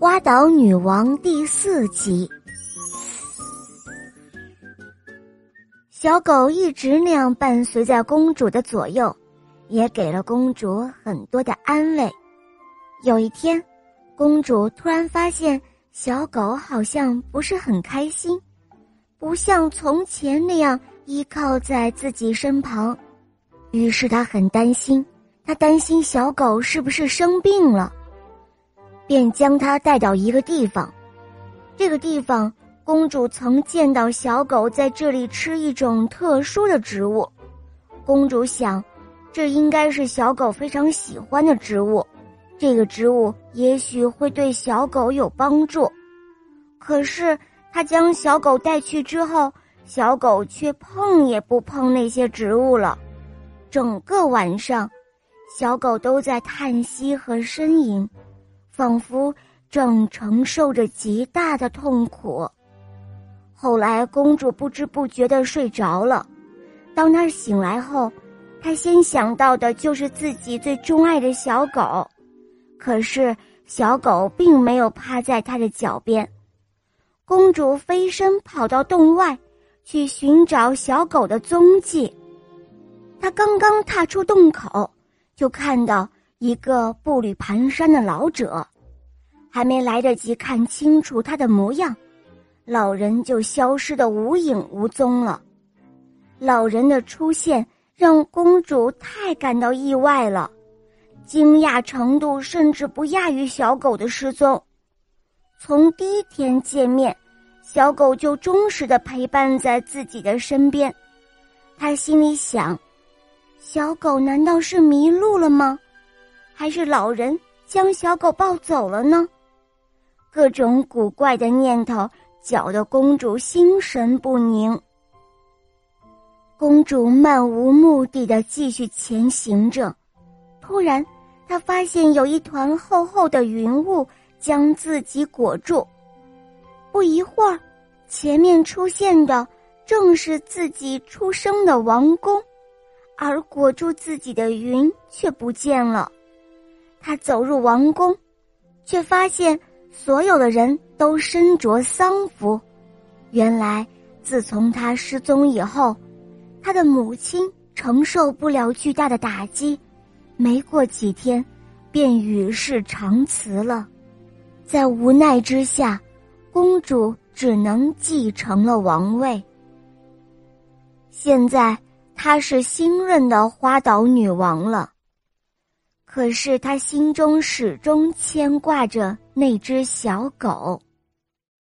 花岛女王第四集，小狗一直那样伴随在公主的左右，也给了公主很多的安慰。有一天，公主突然发现小狗好像不是很开心，不像从前那样依靠在自己身旁，于是她很担心。他担心小狗是不是生病了，便将它带到一个地方。这个地方，公主曾见到小狗在这里吃一种特殊的植物。公主想，这应该是小狗非常喜欢的植物，这个植物也许会对小狗有帮助。可是，她将小狗带去之后，小狗却碰也不碰那些植物了，整个晚上。小狗都在叹息和呻吟，仿佛正承受着极大的痛苦。后来，公主不知不觉的睡着了。当她醒来后，她先想到的就是自己最钟爱的小狗，可是小狗并没有趴在她的脚边。公主飞身跑到洞外，去寻找小狗的踪迹。她刚刚踏出洞口。就看到一个步履蹒跚的老者，还没来得及看清楚他的模样，老人就消失的无影无踪了。老人的出现让公主太感到意外了，惊讶程度甚至不亚于小狗的失踪。从第一天见面，小狗就忠实的陪伴在自己的身边，她心里想。小狗难道是迷路了吗？还是老人将小狗抱走了呢？各种古怪的念头搅得公主心神不宁。公主漫无目的的继续前行着，突然，她发现有一团厚厚的云雾将自己裹住。不一会儿，前面出现的正是自己出生的王宫。而裹住自己的云却不见了，他走入王宫，却发现所有的人都身着丧服。原来，自从他失踪以后，他的母亲承受不了巨大的打击，没过几天，便与世长辞了。在无奈之下，公主只能继承了王位。现在。她是新任的花岛女王了，可是他心中始终牵挂着那只小狗。